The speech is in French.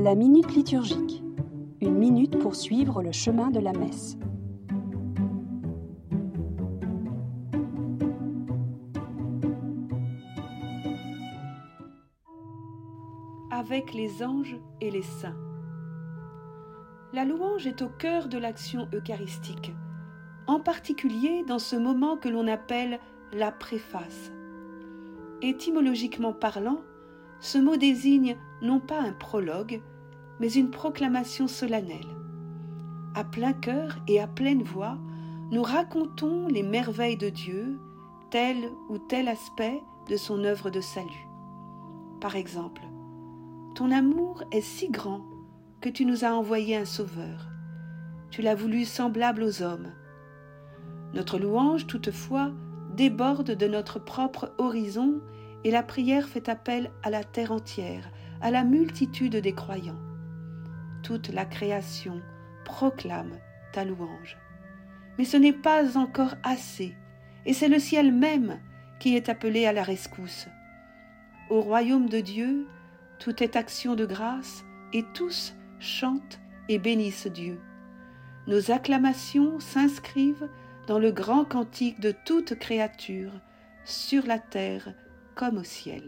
La minute liturgique. Une minute pour suivre le chemin de la messe. Avec les anges et les saints. La louange est au cœur de l'action eucharistique, en particulier dans ce moment que l'on appelle la préface. Étymologiquement parlant, ce mot désigne non pas un prologue, mais une proclamation solennelle. À plein cœur et à pleine voix, nous racontons les merveilles de Dieu, tel ou tel aspect de son œuvre de salut. Par exemple, Ton amour est si grand que tu nous as envoyé un sauveur. Tu l'as voulu semblable aux hommes. Notre louange, toutefois, déborde de notre propre horizon et la prière fait appel à la terre entière, à la multitude des croyants. Toute la création proclame ta louange. Mais ce n'est pas encore assez, et c'est le ciel même qui est appelé à la rescousse. Au royaume de Dieu, tout est action de grâce, et tous chantent et bénissent Dieu. Nos acclamations s'inscrivent dans le grand cantique de toute créature, sur la terre comme au ciel.